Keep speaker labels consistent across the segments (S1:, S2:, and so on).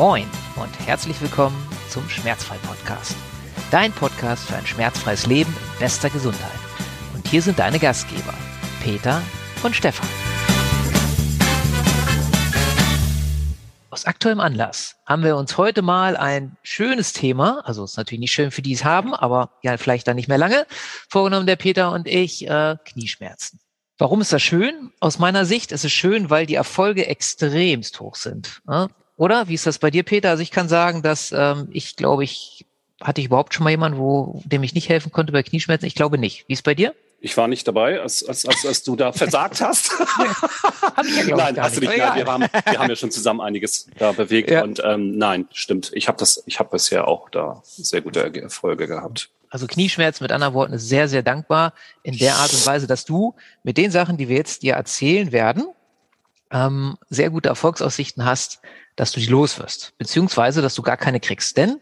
S1: Moin und herzlich willkommen zum Schmerzfrei-Podcast. Dein Podcast für ein schmerzfreies Leben in bester Gesundheit. Und hier sind deine Gastgeber, Peter und Stefan. Aus aktuellem Anlass haben wir uns heute mal ein schönes Thema, also ist natürlich nicht schön für die es haben, aber ja vielleicht dann nicht mehr lange, vorgenommen der Peter und ich, äh, Knieschmerzen. Warum ist das schön? Aus meiner Sicht ist es schön, weil die Erfolge extremst hoch sind. Oder? Wie ist das bei dir, Peter? Also ich kann sagen, dass ähm, ich glaube, ich hatte ich überhaupt schon mal jemanden, wo dem ich nicht helfen konnte bei Knieschmerzen? Ich glaube nicht. Wie ist bei dir?
S2: Ich war nicht dabei, als, als, als, als du da versagt hast.
S1: Ja,
S2: nein, hast du
S1: nicht.
S2: nicht. Nein, wir, haben, wir haben ja schon zusammen einiges da bewegt.
S1: Ja.
S2: Und ähm, nein, stimmt. Ich habe das, ich habe bisher auch da sehr gute Erfolge gehabt.
S1: Also Knieschmerzen mit anderen Worten ist sehr, sehr dankbar in der Art und Weise, dass du mit den Sachen, die wir jetzt dir erzählen werden, ähm, sehr gute Erfolgsaussichten hast, dass du die loswirst, beziehungsweise, dass du gar keine kriegst. Denn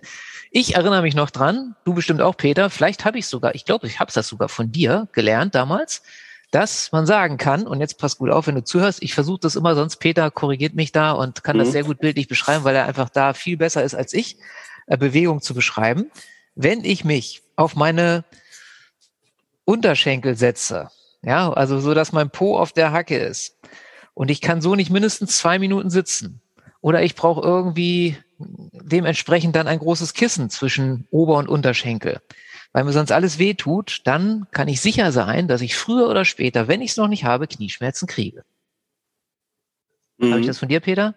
S1: ich erinnere mich noch dran, du bestimmt auch, Peter, vielleicht habe ich sogar, ich glaube, ich habe das sogar von dir gelernt damals, dass man sagen kann, und jetzt pass gut auf, wenn du zuhörst, ich versuche das immer, sonst Peter korrigiert mich da und kann das
S2: Mhm.
S1: sehr gut bildlich beschreiben, weil er einfach da viel besser ist als ich, äh, Bewegung zu beschreiben. Wenn ich mich auf meine Unterschenkel setze, ja, also so, dass mein Po auf der Hacke ist und ich kann so nicht mindestens zwei Minuten sitzen oder ich brauche irgendwie dementsprechend dann ein großes Kissen zwischen Ober- und Unterschenkel, weil mir sonst alles weh tut, dann kann ich sicher sein, dass ich früher oder später, wenn ich es noch nicht habe, Knieschmerzen kriege. Habe ich
S2: Mhm.
S1: das von dir, Peter?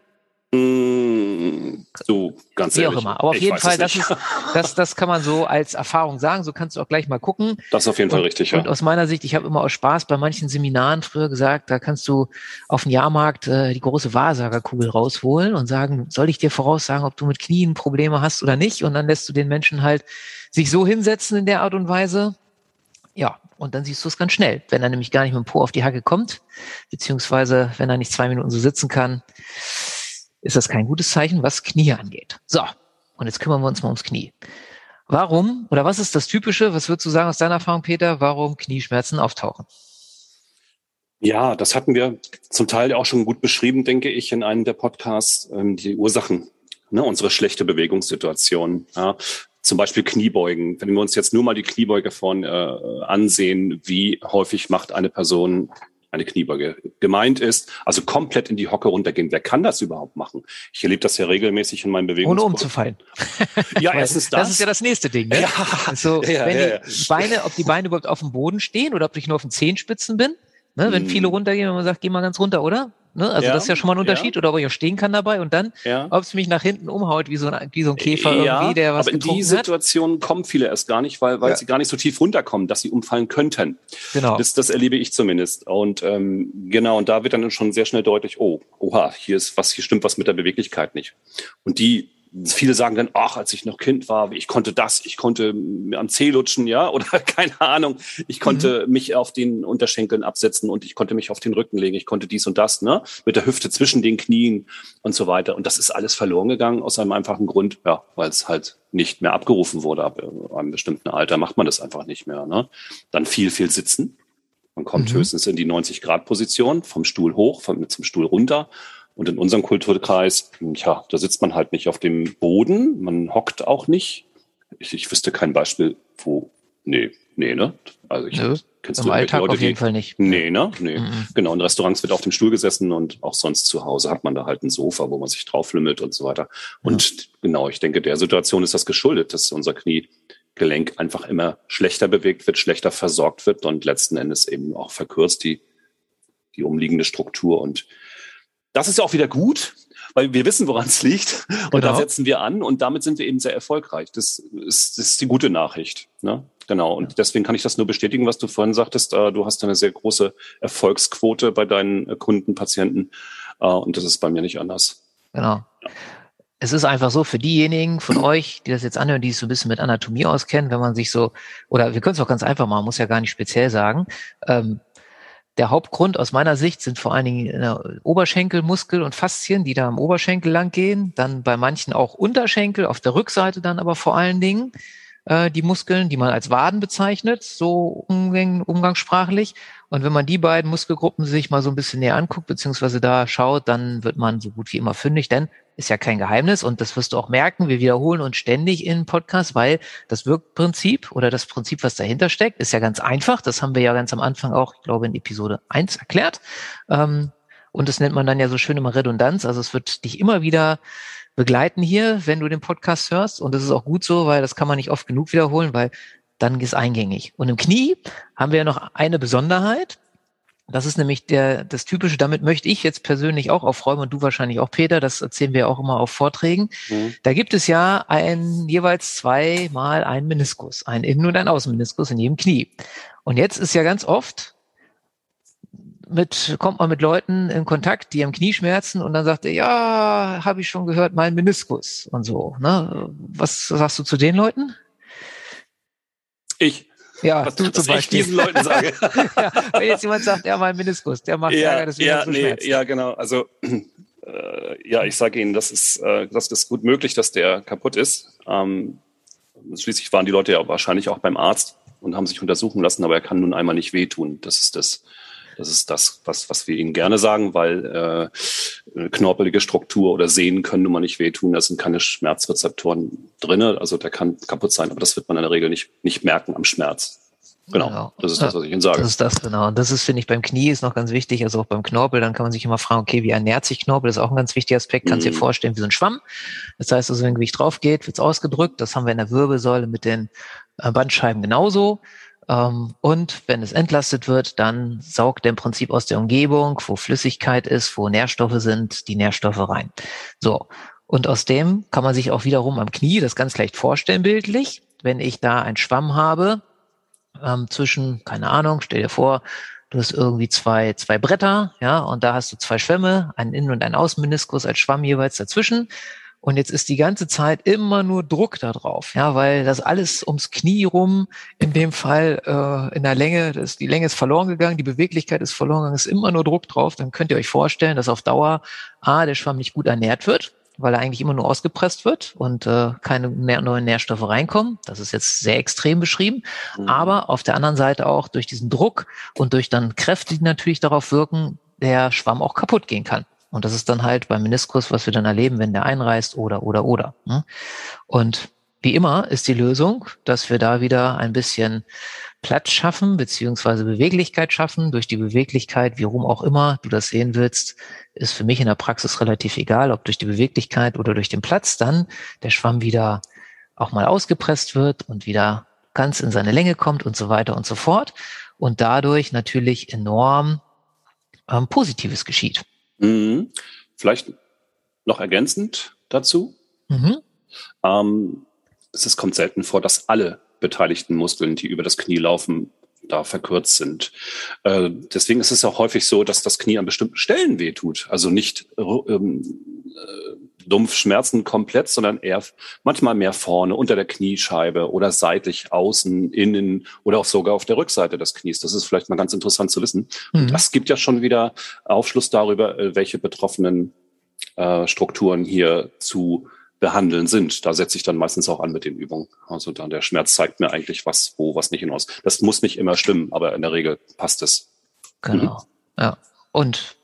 S2: Mm, So, ganz
S1: Wie auch
S2: ehrlich.
S1: immer. Aber auf
S2: ich
S1: jeden Fall, das, ist, das, das kann man so als Erfahrung sagen. So kannst du auch gleich mal gucken.
S2: Das ist auf jeden Fall
S1: und,
S2: richtig,
S1: Und
S2: ja.
S1: aus meiner Sicht, ich habe immer aus Spaß bei manchen Seminaren früher gesagt, da kannst du auf dem Jahrmarkt äh, die große Wahrsagerkugel rausholen und sagen, soll ich dir voraussagen, ob du mit Knien Probleme hast oder nicht? Und dann lässt du den Menschen halt sich so hinsetzen in der Art und Weise. Ja, und dann siehst du es ganz schnell. Wenn er nämlich gar nicht mit dem Po auf die Hacke kommt, beziehungsweise wenn er nicht zwei Minuten so sitzen kann, ist das kein gutes Zeichen, was Knie angeht. So, und jetzt kümmern wir uns mal ums Knie. Warum oder was ist das Typische, was würdest du sagen aus deiner Erfahrung, Peter, warum Knieschmerzen auftauchen?
S2: Ja, das hatten wir zum Teil auch schon gut beschrieben, denke ich, in einem der Podcasts, ähm, die Ursachen, ne, unsere schlechte Bewegungssituation. Ja. Zum Beispiel Kniebeugen. Wenn wir uns jetzt nur mal die Kniebeuge vorn äh, ansehen, wie häufig macht eine Person eine Kniebeuge gemeint ist, also komplett in die Hocke runtergehen. Wer kann das überhaupt machen? Ich erlebe das ja regelmäßig in meinem Bewegungs
S1: Ohne umzufallen.
S2: Ja, erstens das.
S1: Das ist ja das nächste Ding. Ne?
S2: Ja.
S1: Also,
S2: Ja,
S1: wenn
S2: ja,
S1: die Beine, ob die Beine überhaupt auf dem Boden stehen oder ob ich nur auf den Zehenspitzen bin. Ne? Wenn
S2: Hm.
S1: viele runtergehen, wenn man sagt, geh mal ganz runter, oder? Ne? Also
S2: Ja,
S1: das ist ja schon mal ein Unterschied.
S2: ja.
S1: Oder ob ich auch stehen kann dabei und dann,
S2: ja.
S1: ob es mich nach hinten umhaut, wie so ein, wie so ein Käfer irgendwie, der was
S2: aber in die
S1: getrunken hat.
S2: Situation kommen viele erst gar nicht, weil, weil sie gar nicht so tief runterkommen, dass sie umfallen könnten.
S1: Genau.
S2: Das, das erlebe ich zumindest. Und ähm, genau, und da wird dann schon sehr schnell deutlich, oh, oha, hier ist was, hier stimmt was mit der Beweglichkeit nicht. Und die, viele sagen dann, ach, als ich noch Kind war, ich konnte das, ich konnte mir am Zeh lutschen, ja, oder keine Ahnung, ich konnte
S1: Mhm.
S2: mich auf den Unterschenkeln absetzen und ich konnte mich auf den Rücken legen, ich konnte dies und das, ne, mit der Hüfte zwischen den Knien und so weiter. Und das ist alles verloren gegangen aus einem einfachen Grund, ja, weil es halt nicht mehr abgerufen wurde. Ab äh, einem bestimmten Alter macht man das einfach nicht mehr. Ne? Dann viel, viel sitzen. Man kommt
S1: Mhm.
S2: höchstens in die 90-Grad-Position, vom Stuhl hoch, vom, zum Stuhl runter. Und in unserem Kulturkreis, ja, da sitzt man halt nicht auf dem Boden, man hockt auch nicht. Ich, ich wüsste kein Beispiel, wo, nee, nee, ne? Also ich,
S1: Nö,
S2: kennst
S1: Im Alltag
S2: Leute,
S1: auf jeden
S2: die,
S1: Fall nicht.
S2: Nee, ne? Nee.
S1: Mhm.
S2: Genau, in Restaurants wird auf dem Stuhl gesessen und auch sonst zu Hause hat man da halt ein Sofa, wo man sich drauflümmelt und so weiter. Und genau, ich denke, der Situation ist das geschuldet, dass unser Kniegelenk einfach immer schlechter bewegt wird, schlechter versorgt wird und letzten Endes eben auch verkürzt die, die umliegende Struktur. Und das ist auch wieder gut, weil wir wissen, woran es liegt. Und da
S1: Genau.
S2: setzen wir an und damit sind wir eben sehr erfolgreich. Das ist, das ist die gute Nachricht. Ne? Genau. Und deswegen kann ich das nur bestätigen, was du vorhin sagtest. Äh, Du hast eine sehr große Erfolgsquote bei deinen äh, Kunden, Patienten. Äh, Und das ist bei mir nicht anders.
S1: Genau. Es ist einfach so für diejenigen von euch, die das jetzt anhören, die sich so ein bisschen mit Anatomie auskennen, wenn man sich so, oder wir können es auch ganz einfach machen, muss ja gar nicht speziell sagen. Ähm, der Hauptgrund aus meiner Sicht sind vor allen Dingen äh, Oberschenkelmuskel und Faszien, die da am Oberschenkel lang gehen. Dann bei manchen auch Unterschenkel, auf der Rückseite dann aber vor allen Dingen äh, die Muskeln, die man als Waden bezeichnet, so umgang, umgangssprachlich. Und wenn man die beiden Muskelgruppen sich mal so ein bisschen näher anguckt, beziehungsweise da schaut, dann wird man so gut wie immer fündig, denn ist ja kein Geheimnis und das wirst du auch merken. Wir wiederholen uns ständig in Podcasts, weil das Wirkprinzip oder das Prinzip, was dahinter steckt, ist ja ganz einfach. Das haben wir ja ganz am Anfang auch, ich glaube, in Episode eins erklärt. Ähm, und das nennt man dann ja so schön immer Redundanz. Also es wird dich immer wieder begleiten hier, wenn du den Podcast hörst. Und das ist auch gut so, weil das kann man nicht oft genug wiederholen, weil dann ist eingängig. Und im Knie haben wir ja noch eine Besonderheit. Das ist nämlich der, das Typische, damit möchte ich jetzt persönlich auch aufräumen und du wahrscheinlich auch, Peter, das erzählen wir auch immer auf Vorträgen. Mhm. Da gibt es ja ein, jeweils zweimal einen Meniskus, ein Innen- und ein Außenmeniskus in jedem Knie. Und jetzt ist ja ganz oft mit, kommt man mit Leuten in Kontakt, die am Knie schmerzen und dann sagt er, ja, habe ich schon gehört, mein Meniskus und so. Ne? Was sagst du zu den Leuten?
S2: Ich.
S1: Ja, was, du zum Beispiel.
S2: Ich diesen Leuten sage.
S1: ja, wenn jetzt jemand sagt, ja, mein Meniskus, der macht
S2: ja,
S1: Ärger, deswegen
S2: ja,
S1: so
S2: nee, ja, genau. Also äh, ja, ich sage Ihnen, das ist, äh, das ist gut möglich, dass der kaputt ist. Ähm, schließlich waren die Leute ja wahrscheinlich auch beim Arzt und haben sich untersuchen lassen, aber er kann nun einmal nicht wehtun. Das ist das. Das ist das, was, was wir Ihnen gerne sagen, weil äh, knorpelige Struktur oder Sehnen können nun mal nicht wehtun. Da sind keine Schmerzrezeptoren drinne. Also der kann kaputt sein, aber das wird man in der Regel nicht, nicht merken am Schmerz. Genau. genau. Das ist das, was ich Ihnen sage.
S1: Das ist das, genau. Und das ist, finde ich, beim Knie ist noch ganz wichtig, also auch beim Knorpel, dann kann man sich immer fragen, okay, wie ernährt sich Knorpel? Das ist auch ein ganz wichtiger Aspekt. Kannst mhm. dir vorstellen, wie so ein Schwamm. Das heißt also, wenn Gewicht drauf geht, wird es ausgedrückt. Das haben wir in der Wirbelsäule mit den äh, Bandscheiben genauso. Ähm, und wenn es entlastet wird, dann saugt er im Prinzip aus der Umgebung, wo Flüssigkeit ist, wo Nährstoffe sind, die Nährstoffe rein. So. Und aus dem kann man sich auch wiederum am Knie das ganz leicht vorstellen, bildlich. Wenn ich da einen Schwamm habe, ähm, zwischen, keine Ahnung, stell dir vor, du hast irgendwie zwei, zwei Bretter, ja, und da hast du zwei Schwämme, einen Innen- und einen Außenmeniskus als Schwamm jeweils dazwischen. Und jetzt ist die ganze Zeit immer nur Druck da drauf, ja, weil das alles ums Knie rum, in dem Fall äh, in der Länge, das, die Länge ist verloren gegangen, die Beweglichkeit ist verloren gegangen, ist immer nur Druck drauf. Dann könnt ihr euch vorstellen, dass auf Dauer A, der Schwamm nicht gut ernährt wird, weil er eigentlich immer nur ausgepresst wird und äh, keine neuen Nährstoffe reinkommen. Das ist jetzt sehr extrem beschrieben. Mhm. Aber auf der anderen Seite auch durch diesen Druck und durch dann Kräfte, die natürlich darauf wirken, der Schwamm auch kaputt gehen kann. Und das ist dann halt beim Meniskus, was wir dann erleben, wenn der einreißt oder, oder, oder. Ne? Und wie immer ist die Lösung, dass wir da wieder ein bisschen Platz schaffen, beziehungsweise Beweglichkeit schaffen. Durch die Beweglichkeit, wie rum auch immer du das sehen willst, ist für mich in der Praxis relativ egal, ob durch die Beweglichkeit oder durch den Platz dann der Schwamm wieder auch mal ausgepresst wird und wieder ganz in seine Länge kommt und so weiter und so fort. Und dadurch natürlich enorm ähm, Positives geschieht.
S2: Mhm. Vielleicht noch ergänzend dazu. Mhm. Ähm, es kommt selten vor, dass alle beteiligten Muskeln, die über das Knie laufen, da verkürzt sind. Äh, deswegen ist es auch häufig so, dass das Knie an bestimmten Stellen wehtut. Also nicht ähm, äh, dumpf Schmerzen komplett, sondern eher manchmal mehr vorne unter der Kniescheibe oder seitlich außen, innen oder auch sogar auf der Rückseite des Knies. Das ist vielleicht mal ganz interessant zu wissen. Mhm. das gibt ja schon wieder Aufschluss darüber, äh, welche betroffenen äh, Strukturen hier zu behandeln sind. Da setze ich dann meistens auch an mit den Übungen. Also dann der Schmerz zeigt mir eigentlich, was, wo, was nicht hinaus. Das muss nicht immer stimmen, aber in der Regel passt es.
S1: Genau. Mhm. Ja. Und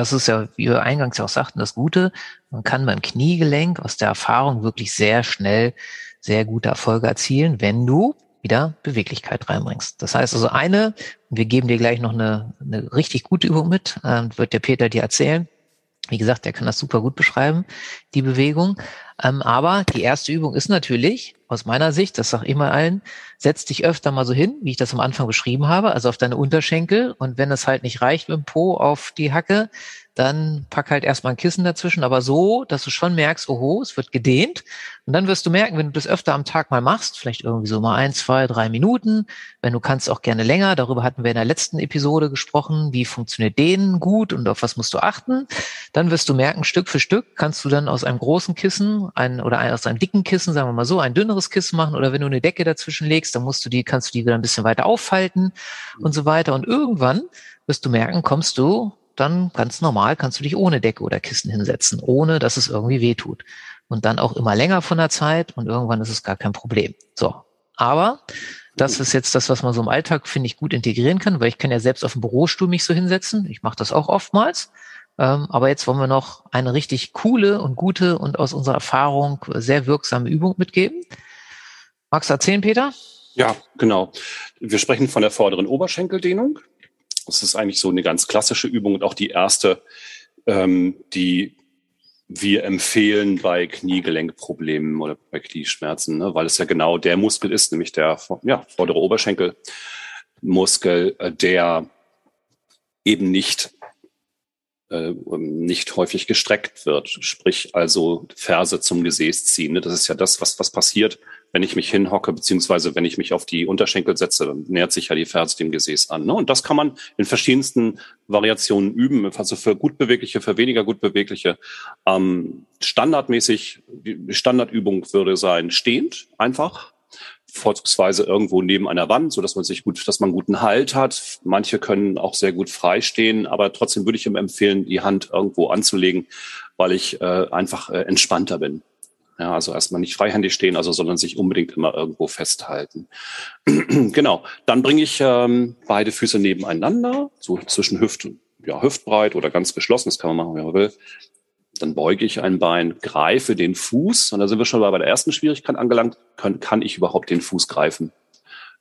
S1: das ist ja, wie wir eingangs auch sagten, das Gute. Man kann beim Kniegelenk aus der Erfahrung wirklich sehr schnell sehr gute Erfolge erzielen, wenn du wieder Beweglichkeit reinbringst. Das heißt also eine, wir geben dir gleich noch eine, eine richtig gute Übung mit, äh, wird der Peter dir erzählen. Wie gesagt, der kann das super gut beschreiben, die Bewegung. Ähm, aber die erste Übung ist natürlich, aus meiner Sicht, das sage ich immer allen, setz dich öfter mal so hin, wie ich das am Anfang beschrieben habe, also auf deine Unterschenkel. Und wenn es halt nicht reicht mit dem Po auf die Hacke, dann pack halt erstmal ein Kissen dazwischen, aber so, dass du schon merkst, oho, es wird gedehnt. Und dann wirst du merken, wenn du das öfter am Tag mal machst, vielleicht irgendwie so mal ein, zwei, drei Minuten, wenn du kannst auch gerne länger, darüber hatten wir in der letzten Episode gesprochen, wie funktioniert Dehnen gut und auf was musst du achten, dann wirst du merken, Stück für Stück kannst du dann aus einem großen Kissen ein, oder aus einem dicken Kissen, sagen wir mal so, ein dünneres Kissen machen oder wenn du eine Decke dazwischen legst, dann musst du die, kannst du die wieder ein bisschen weiter auffalten und so weiter. Und irgendwann wirst du merken, kommst du dann ganz normal kannst du dich ohne Decke oder Kissen hinsetzen, ohne dass es irgendwie weh tut. Und dann auch immer länger von der Zeit und irgendwann ist es gar kein Problem. So. Aber das ist jetzt das, was man so im Alltag, finde ich, gut integrieren kann, weil ich kann ja selbst auf dem Bürostuhl mich so hinsetzen. Ich mache das auch oftmals. Ähm, aber jetzt wollen wir noch eine richtig coole und gute und aus unserer Erfahrung sehr wirksame Übung mitgeben. Magst du erzählen, Peter?
S2: Ja, genau. Wir sprechen von der vorderen Oberschenkeldehnung. Das ist eigentlich so eine ganz klassische Übung und auch die erste, ähm, die wir empfehlen bei Kniegelenkproblemen oder bei Knieschmerzen, ne, weil es ja genau der Muskel ist, nämlich der ja, vordere Oberschenkelmuskel, äh, der eben nicht äh, nicht häufig gestreckt wird, sprich also Ferse zum Gesäß ziehen. Ne? Das ist ja das, was, was passiert, wenn ich mich hinhocke, beziehungsweise wenn ich mich auf die Unterschenkel setze, dann nähert sich ja die Ferse dem Gesäß an. Ne? Und das kann man in verschiedensten Variationen üben, also für gut bewegliche, für weniger gut bewegliche. Ähm, standardmäßig, die Standardübung würde sein, stehend einfach vorzugsweise irgendwo neben einer Wand, so dass man sich gut, dass man guten Halt hat. Manche können auch sehr gut freistehen, aber trotzdem würde ich ihm empfehlen, die Hand irgendwo anzulegen, weil ich äh, einfach äh, entspannter bin. Ja, also erstmal nicht freihändig stehen, also sondern sich unbedingt immer irgendwo festhalten. genau. Dann bringe ich ähm, beide Füße nebeneinander, so zwischen Hüften, ja, hüftbreit oder ganz geschlossen, das kann man machen, wie man will. Dann beuge ich ein Bein, greife den Fuß, und da sind wir schon bei der ersten Schwierigkeit angelangt, kann, kann ich überhaupt den Fuß greifen?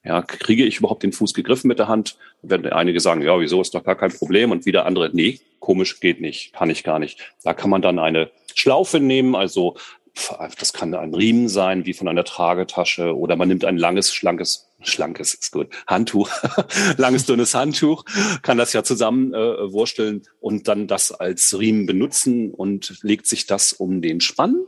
S2: Ja, kriege ich überhaupt den Fuß gegriffen mit der Hand? Werden einige sagen, ja, wieso ist doch gar kein Problem? Und wieder andere, nee, komisch geht nicht, kann ich gar nicht. Da kann man dann eine Schlaufe nehmen, also das kann ein Riemen sein, wie von einer Tragetasche, oder man nimmt ein langes, schlankes, schlankes ist gut, Handtuch, langes, dünnes Handtuch, kann das ja zusammen äh, wursteln und dann das als Riemen benutzen und legt sich das um den Spann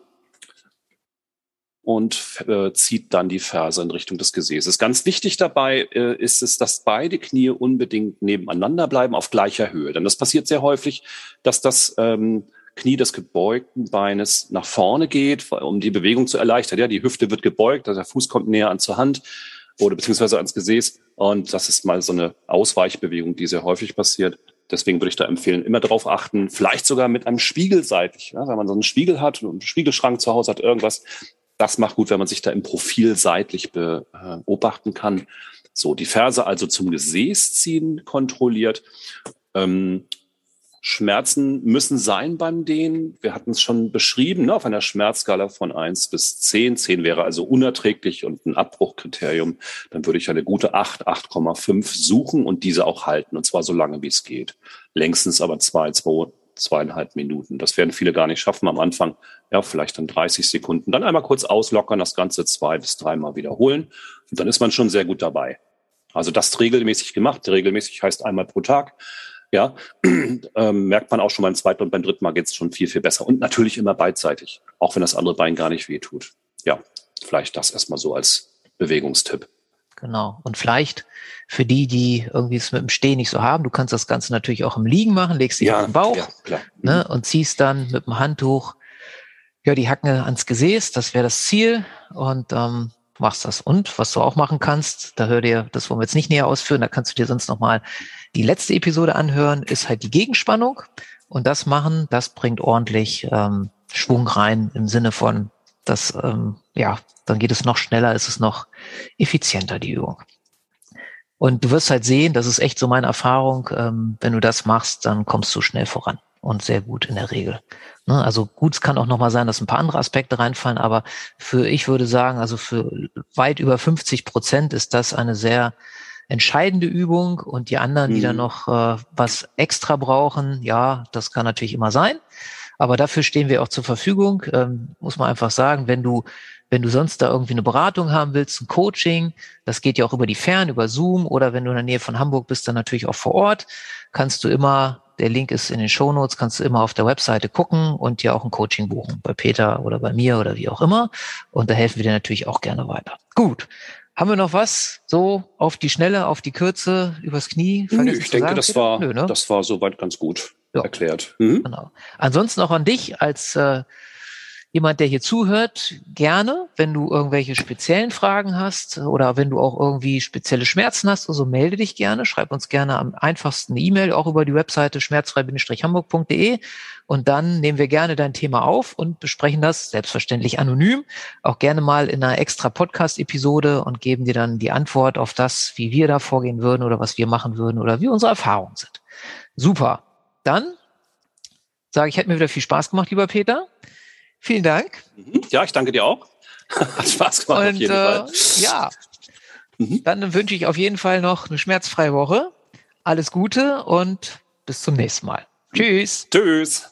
S2: und äh, zieht dann die Ferse in Richtung des Gesäßes. Ganz wichtig dabei äh, ist es, dass beide Knie unbedingt nebeneinander bleiben auf gleicher Höhe. Denn das passiert sehr häufig, dass das ähm, Knie des gebeugten Beines nach vorne geht, um die Bewegung zu erleichtern. Ja, die Hüfte wird gebeugt, also der Fuß kommt näher an zur Hand oder beziehungsweise ans Gesäß. Und das ist mal so eine Ausweichbewegung, die sehr häufig passiert. Deswegen würde ich da empfehlen, immer darauf achten, vielleicht sogar mit einem Spiegel seitlich. Ja, wenn man so einen Spiegel hat, einen Spiegelschrank zu Hause hat, irgendwas, das macht gut, wenn man sich da im Profil seitlich beobachten kann. So, die Ferse also zum Gesäß ziehen, kontrolliert. Ähm, Schmerzen müssen sein beim Dehnen. Wir hatten es schon beschrieben, ne, auf einer Schmerzskala von eins bis zehn. Zehn wäre also unerträglich und ein Abbruchkriterium. Dann würde ich eine gute acht, 8,5 suchen und diese auch halten. Und zwar so lange, wie es geht. Längstens aber zwei, zwei, zweieinhalb Minuten. Das werden viele gar nicht schaffen am Anfang. Ja, vielleicht dann 30 Sekunden. Dann einmal kurz auslockern, das Ganze zwei bis dreimal wiederholen. Und dann ist man schon sehr gut dabei. Also das regelmäßig gemacht. Regelmäßig heißt einmal pro Tag ja, ähm, merkt man auch schon beim zweiten und beim dritten Mal geht es schon viel, viel besser. Und natürlich immer beidseitig, auch wenn das andere Bein gar nicht weh tut. Ja, vielleicht das erstmal so als Bewegungstipp.
S1: Genau. Und vielleicht für die, die irgendwie es mit dem Stehen nicht so haben, du kannst das Ganze natürlich auch im Liegen machen, legst dich ja, auf den Bauch ja, klar. Ne, mhm. und ziehst dann mit dem Handtuch ja, die Hacken ans Gesäß, das wäre das Ziel. Und ähm, machst das. Und was du auch machen kannst, da hör dir, das wollen wir jetzt nicht näher ausführen, da kannst du dir sonst nochmal die letzte Episode anhören, ist halt die Gegenspannung. Und das machen, das bringt ordentlich ähm, Schwung rein im Sinne von, dass, ähm, ja, dann geht es noch schneller, ist es noch effizienter, die Übung. Und du wirst halt sehen, das ist echt so meine Erfahrung, ähm, wenn du das machst, dann kommst du schnell voran und sehr gut in der Regel. Ne? Also gut, es kann auch nochmal sein, dass ein paar andere Aspekte reinfallen, aber für, ich würde sagen, also für weit über 50 Prozent ist das eine sehr entscheidende Übung und die anderen, mhm. die dann noch äh, was extra brauchen, ja, das kann natürlich immer sein. Aber dafür stehen wir auch zur Verfügung, ähm, muss man einfach sagen, wenn du wenn du sonst da irgendwie eine Beratung haben willst, ein Coaching, das geht ja auch über die Fern, über Zoom oder wenn du in der Nähe von Hamburg bist, dann natürlich auch vor Ort, kannst du immer der Link ist in den Show Notes, kannst du immer auf der Webseite gucken und dir auch ein Coaching buchen. Bei Peter oder bei mir oder wie auch immer. Und da helfen wir dir natürlich auch gerne weiter. Gut. Haben wir noch was so auf die Schnelle, auf die Kürze, übers Knie?
S2: Nö, ich denke, das war, Nö, ne? das war soweit ganz gut ja. erklärt. Mhm.
S1: Genau. Ansonsten auch an dich als äh, jemand, der hier zuhört, gerne, wenn du irgendwelche speziellen Fragen hast oder wenn du auch irgendwie spezielle Schmerzen hast, also melde dich gerne, schreib uns gerne am einfachsten E-Mail, auch über die Webseite schmerzfrei-hamburg.de und dann nehmen wir gerne dein Thema auf und besprechen das selbstverständlich anonym, auch gerne mal in einer extra Podcast-Episode und geben dir dann die Antwort auf das, wie wir da vorgehen würden oder was wir machen würden oder wie unsere Erfahrungen sind. Super. Dann sage ich, hätte mir wieder viel Spaß gemacht, lieber Peter. Vielen Dank.
S2: Mhm. Ja, ich danke dir auch. Hat Spaß gemacht
S1: Und, auf jeden äh, Fall. Ja, mhm. dann wünsche ich auf jeden Fall noch eine schmerzfreie Woche. Alles Gute und bis zum nächsten Mal. Tschüss.
S2: Tschüss.